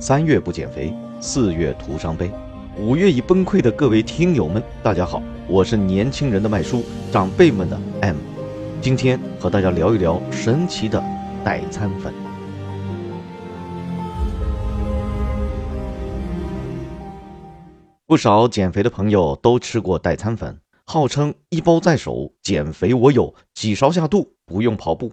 三月不减肥，四月徒伤悲，五月已崩溃的各位听友们，大家好，我是年轻人的麦叔，长辈们的 M，今天和大家聊一聊神奇的代餐粉。不少减肥的朋友都吃过代餐粉，号称一包在手，减肥我有，几勺下肚，不用跑步。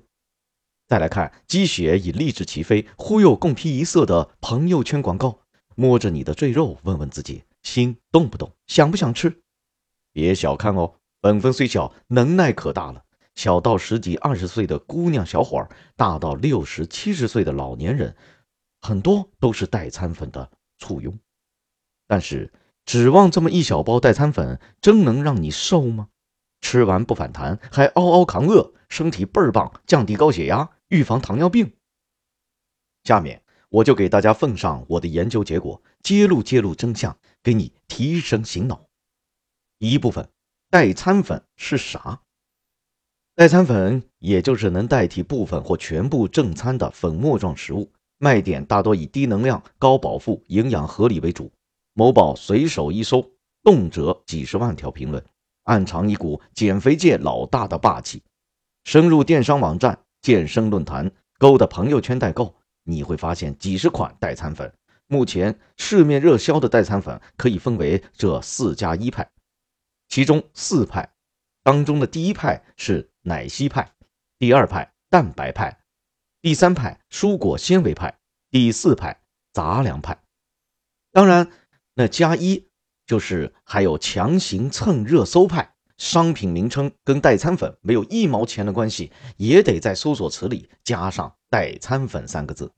再来看鸡血已立志起飞，忽悠共披一色的朋友圈广告，摸着你的赘肉，问问自己心动不动，想不想吃？别小看哦，本分虽小，能耐可大了。小到十几二十岁的姑娘小伙儿，大到六十七十岁的老年人，很多都是代餐粉的簇拥。但是，指望这么一小包代餐粉，真能让你瘦吗？吃完不反弹，还嗷嗷扛饿，身体倍儿棒，降低高血压。预防糖尿病。下面我就给大家奉上我的研究结果，揭露揭露真相，给你提神醒脑。一部分代餐粉是啥？代餐粉也就是能代替部分或全部正餐的粉末状食物，卖点大多以低能量、高饱腹、营养合理为主。某宝随手一搜，动辄几十万条评论，暗藏一股减肥界老大的霸气。深入电商网站。健身论坛勾的朋友圈代购，你会发现几十款代餐粉。目前市面热销的代餐粉可以分为这四加一派，其中四派当中的第一派是奶昔派，第二派蛋白派，第三派蔬果纤维派，第四派杂粮派。当然，那加一就是还有强行蹭热搜派。商品名称跟代餐粉没有一毛钱的关系，也得在搜索词里加上“代餐粉”三个字。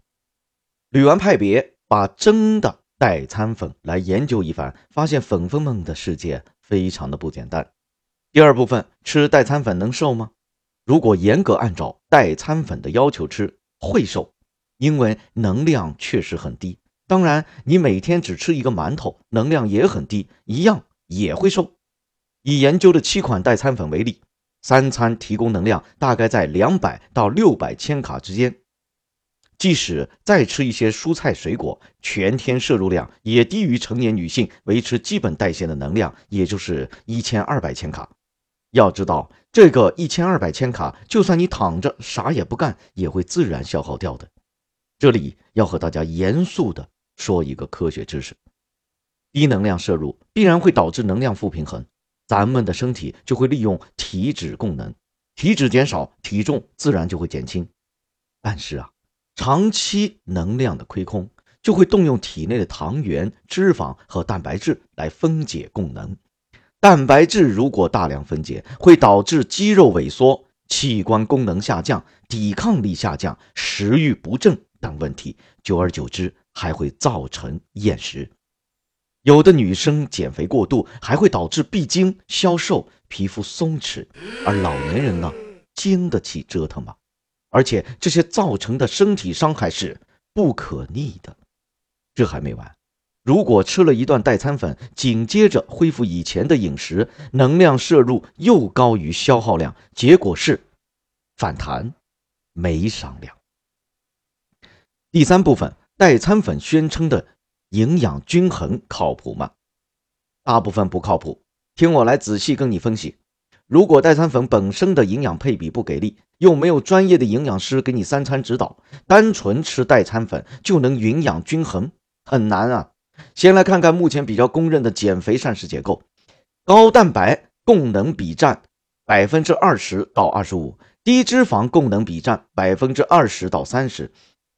捋完派别，把真的代餐粉来研究一番，发现粉粉们的世界非常的不简单。第二部分，吃代餐粉能瘦吗？如果严格按照代餐粉的要求吃，会瘦，因为能量确实很低。当然，你每天只吃一个馒头，能量也很低，一样也会瘦。以研究的七款代餐粉为例，三餐提供能量大概在两百到六百千卡之间。即使再吃一些蔬菜水果，全天摄入量也低于成年女性维持基本代谢的能量，也就是一千二百千卡。要知道，这个一千二百千卡，就算你躺着啥也不干，也会自然消耗掉的。这里要和大家严肃的说一个科学知识：低能量摄入必然会导致能量负平衡。咱们的身体就会利用体脂供能，体脂减少，体重自然就会减轻。但是啊，长期能量的亏空，就会动用体内的糖原、脂肪和蛋白质来分解供能。蛋白质如果大量分解，会导致肌肉萎缩、器官功能下降、抵抗力下降、食欲不振等问题。久而久之，还会造成厌食。有的女生减肥过度，还会导致闭经、消瘦、皮肤松弛；而老年人呢，经得起折腾吗？而且这些造成的身体伤害是不可逆的。这还没完，如果吃了一段代餐粉，紧接着恢复以前的饮食，能量摄入又高于消耗量，结果是反弹，没商量。第三部分，代餐粉宣称的。营养均衡靠谱吗？大部分不靠谱。听我来仔细跟你分析。如果代餐粉本身的营养配比不给力，又没有专业的营养师给你三餐指导，单纯吃代餐粉就能营养均衡，很难啊。先来看看目前比较公认的减肥膳食结构：高蛋白供能比占百分之二十到二十五，低脂肪供能比占百分之二十到三十。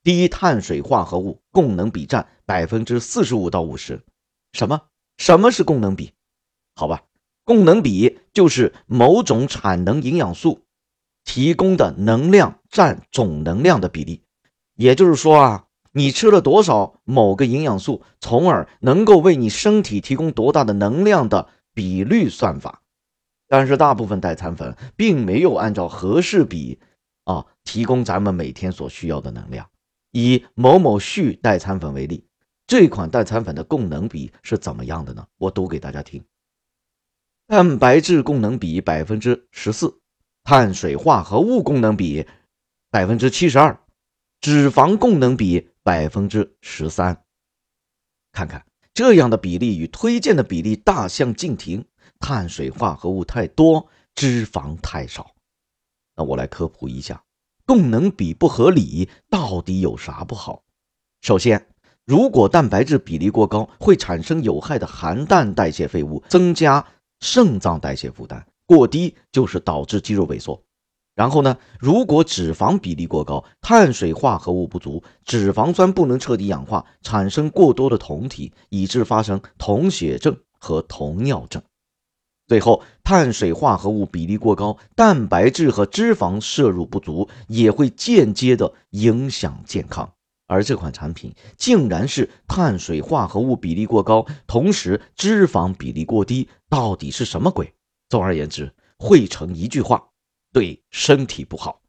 低碳水化合物供能比占百分之四十五到五十。什么？什么是供能比？好吧，供能比就是某种产能营养素提供的能量占总能量的比例。也就是说啊，你吃了多少某个营养素，从而能够为你身体提供多大的能量的比率算法。但是大部分代餐粉并没有按照合适比啊提供咱们每天所需要的能量。以某某旭代餐粉为例，这款代餐粉的供能比是怎么样的呢？我读给大家听：蛋白质供能比百分之十四，碳水化合物供能比百分之七十二，脂肪供能比百分之十三。看看这样的比例与推荐的比例大相径庭，碳水化合物太多，脂肪太少。那我来科普一下，供能比不合理到底有啥不好？首先，如果蛋白质比例过高，会产生有害的含氮代谢废物，增加肾脏代谢负担；过低就是导致肌肉萎缩。然后呢，如果脂肪比例过高，碳水化合物不足，脂肪酸不能彻底氧化，产生过多的酮体，以致发生酮血症和酮尿症。最后，碳水化合物比例过高，蛋白质和脂肪摄入不足，也会间接的影响健康。而这款产品竟然是碳水化合物比例过高，同时脂肪比例过低，到底是什么鬼？总而言之，汇成一句话。对身体不好。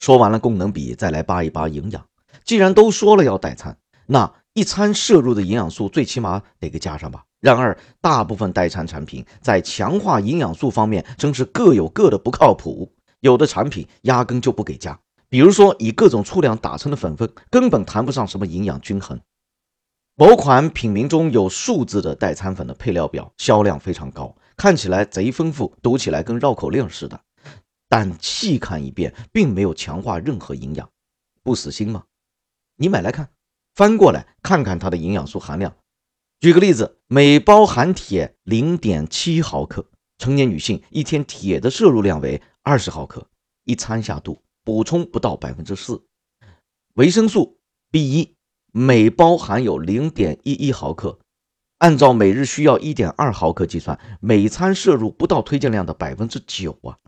说完了功能比，再来扒一扒营养。既然都说了要代餐，那一餐摄入的营养素最起码得给加上吧。然而，大部分代餐产品在强化营养素方面真是各有各的不靠谱。有的产品压根就不给加，比如说以各种粗粮打成的粉粉，根本谈不上什么营养均衡。某款品名中有数字的代餐粉的配料表销量非常高。看起来贼丰富，读起来跟绕口令似的，但细看一遍，并没有强化任何营养，不死心吗？你买来看，翻过来看看它的营养素含量。举个例子，每包含铁零点七毫克，成年女性一天铁的摄入量为二十毫克，一餐下肚补充不到百分之四。维生素 B 一每包含有零点一一毫克。按照每日需要一点二毫克计算，每餐摄入不到推荐量的百分之九啊！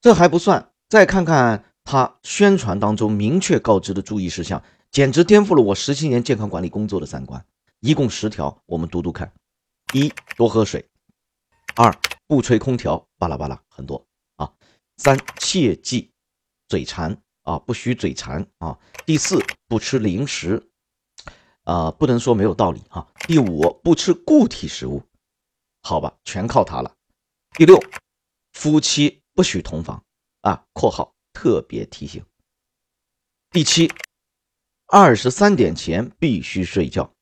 这还不算，再看看他宣传当中明确告知的注意事项，简直颠覆了我十七年健康管理工作的三观。一共十条，我们读读看：一、多喝水；二、不吹空调，巴拉巴拉很多啊；三、切记嘴馋啊，不许嘴馋啊；第四，不吃零食。啊，不能说没有道理哈。第五，不吃固体食物，好吧，全靠它了。第六，夫妻不许同房啊（括号特别提醒）。第七，二十三点前必须睡觉。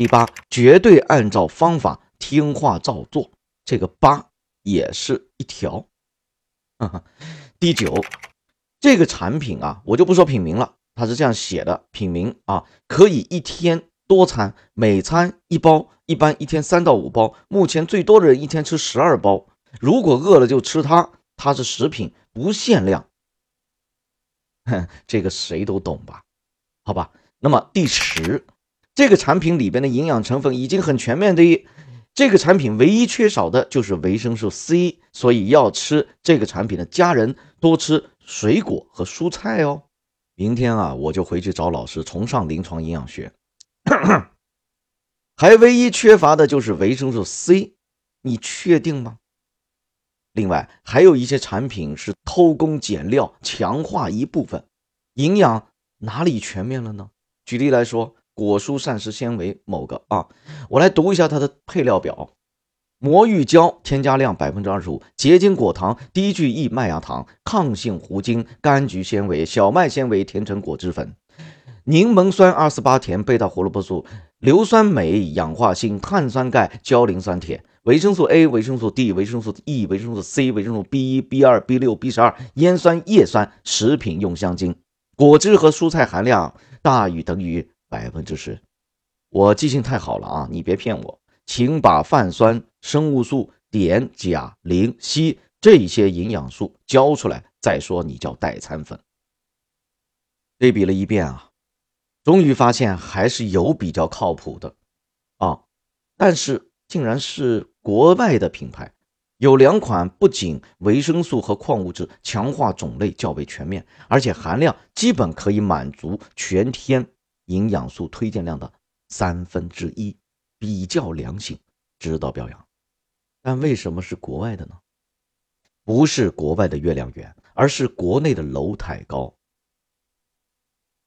第八，绝对按照方法听话照做，这个八也是一条。第九，这个产品啊，我就不说品名了。它是这样写的：品名啊，可以一天多餐，每餐一包，一般一天三到五包。目前最多的人一天吃十二包，如果饿了就吃它。它是食品，不限量。哼，这个谁都懂吧？好吧。那么第十，这个产品里边的营养成分已经很全面的，这个产品唯一缺少的就是维生素 C，所以要吃这个产品的家人多吃水果和蔬菜哦。明天啊，我就回去找老师重上临床营养学。还唯一缺乏的就是维生素 C，你确定吗？另外还有一些产品是偷工减料，强化一部分营养，哪里全面了呢？举例来说，果蔬膳食纤维某个啊，我来读一下它的配料表。魔芋胶添加量百分之二十五，结晶果糖、低聚异麦芽糖、抗性糊精、柑橘纤维、小麦纤维甜橙果汁粉、柠檬酸二四八甜、贝塔胡萝卜素、硫酸镁、氧化锌、碳酸钙、焦磷酸铁、维生素 A、维生素 D、维生素 E、维生素 C、维生素 B 一、B 二、B 六、B 十二、烟酸叶酸、食品用香精、果汁和蔬菜含量大于等于百分之十。我记性太好了啊，你别骗我。请把泛酸、生物素、碘、钾、磷、硒这些营养素交出来，再说你叫代餐粉。对比了一遍啊，终于发现还是有比较靠谱的啊，但是竟然是国外的品牌，有两款不仅维生素和矿物质强化种类较为全面，而且含量基本可以满足全天营养素推荐量的三分之一。比较良性，值得表扬。但为什么是国外的呢？不是国外的月亮圆，而是国内的楼太高。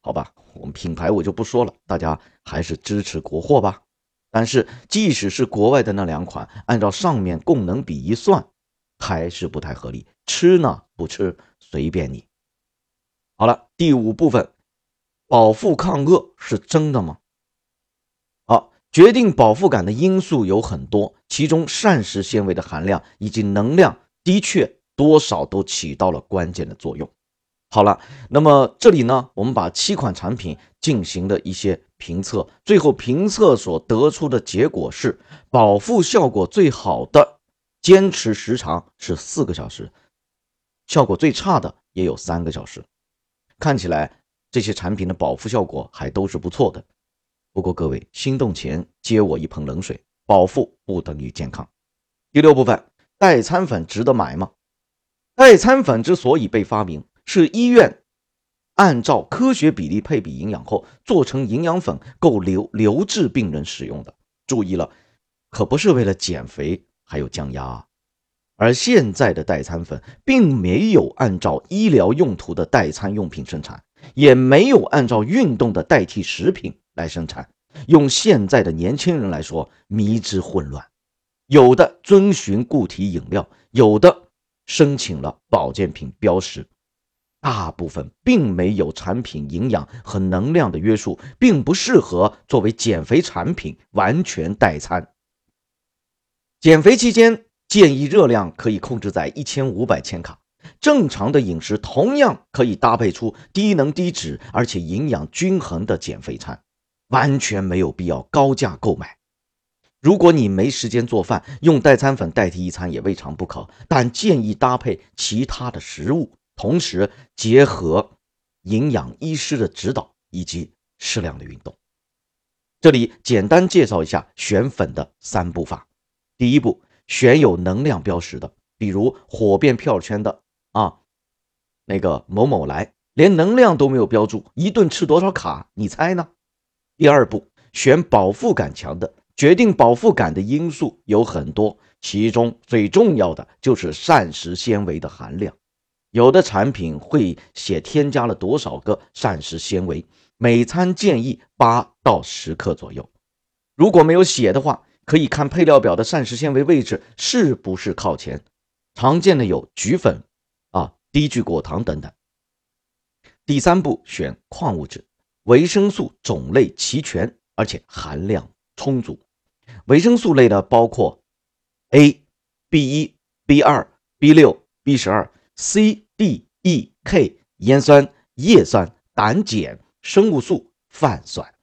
好吧，我们品牌我就不说了，大家还是支持国货吧。但是即使是国外的那两款，按照上面供能比一算，还是不太合理。吃呢不吃随便你。好了，第五部分，饱腹抗饿是真的吗？好决定饱腹感的因素有很多，其中膳食纤维的含量以及能量的确多少都起到了关键的作用。好了，那么这里呢，我们把七款产品进行了一些评测，最后评测所得出的结果是，饱腹效果最好的坚持时长是四个小时，效果最差的也有三个小时。看起来这些产品的饱腹效果还都是不错的。不过各位心动前接我一盆冷水，饱腹不等于健康。第六部分，代餐粉值得买吗？代餐粉之所以被发明。是医院按照科学比例配比营养后做成营养粉，够留留置病人使用的。注意了，可不是为了减肥还有降压。啊而现在的代餐粉并没有按照医疗用途的代餐用品生产，也没有按照运动的代替食品来生产。用现在的年轻人来说，迷之混乱。有的遵循固体饮料，有的申请了保健品标识。大部分并没有产品营养和能量的约束，并不适合作为减肥产品完全代餐。减肥期间建议热量可以控制在一千五百千卡，正常的饮食同样可以搭配出低能低脂而且营养均衡的减肥餐，完全没有必要高价购买。如果你没时间做饭，用代餐粉代替一餐也未尝不可，但建议搭配其他的食物。同时结合营养医师的指导以及适量的运动。这里简单介绍一下选粉的三步法。第一步，选有能量标识的，比如火遍票圈的，那个某某来，连能量都没有标注，一顿吃多少卡？你猜呢？第二步，选饱腹感强的。决定饱腹感的因素有很多，其中最重要的就是膳食纤维的含量。有的产品会写添加了多少个膳食纤维，每餐建议八到十克左右。如果没有写的话，可以看配料表的膳食纤维位置是不是靠前。常见的有菊粉、低聚果糖等等。第三步选矿物质，维生素种类齐全，而且含量充足。维生素类的包括 A、B 一、B 二、B 六、B 十二、C。D、E、K、烟酸、叶酸、胆碱、生物素、泛酸，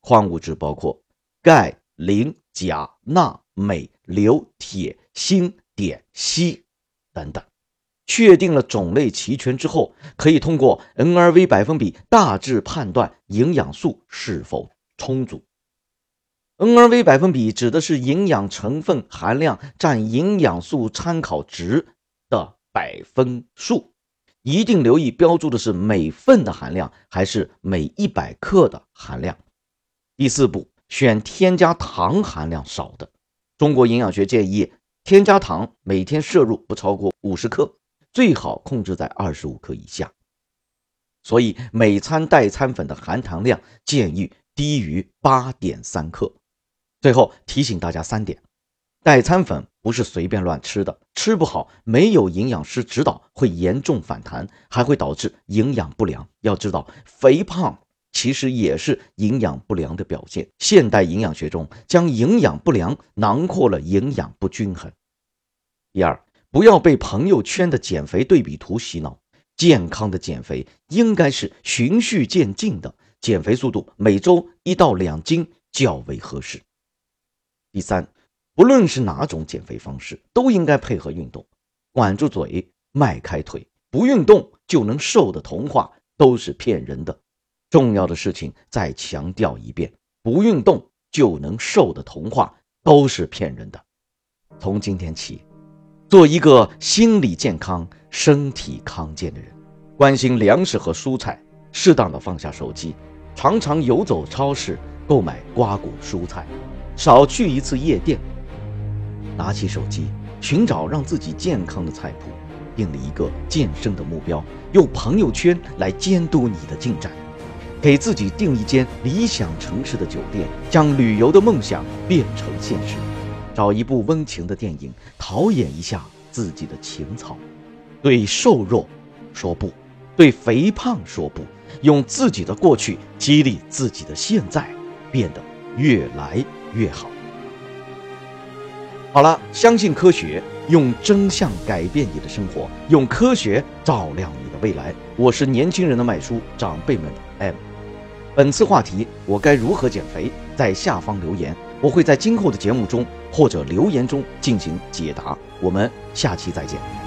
矿物质包括钙、磷、钾、钠、镁、硫、铁、锌、碘、硒等等。确定了种类齐全之后，可以通过 NRV 百分比大致判断营养素是否充足。NRV 百分比指的是营养成分含量占营养素参考值的。百分数一定留意标注的是每份的含量还是每一百克的含量。第四步，选添加糖含量少的。中国营养学建议添加糖每天摄入不超过五十克，最好控制在二十五克以下。所以每餐代餐粉的含糖量建议低于八点三克。最后提醒大家三点。代餐粉不是随便乱吃的，吃不好，没有营养师指导会严重反弹，还会导致营养不良。要知道，肥胖其实也是营养不良的表现。现代营养学中将营养不良囊括了营养不均衡。第二，不要被朋友圈的减肥对比图洗脑，健康的减肥应该是循序渐进的，减肥速度每周一到两斤较为合适。第三。不论是哪种减肥方式，都应该配合运动。管住嘴，迈开腿，不运动就能瘦的童话都是骗人的。重要的事情再强调一遍：不运动就能瘦的童话都是骗人的。从今天起，做一个心理健康、身体康健的人，关心粮食和蔬菜，适当的放下手机，常常游走超市购买瓜果蔬菜，少去一次夜店。拿起手机，寻找让自己健康的菜谱，定了一个健身的目标，用朋友圈来监督你的进展，给自己订一间理想城市的酒店，将旅游的梦想变成现实，找一部温情的电影，陶冶一下自己的情操，对瘦弱说不，对肥胖说不，用自己的过去激励自己的现在，变得越来越好。好了，相信科学，用真相改变你的生活，用科学照亮你的未来。我是年轻人的麦叔，长辈们的 M。本次话题：我该如何减肥？在下方留言，我会在今后的节目中或者留言中进行解答。我们下期再见。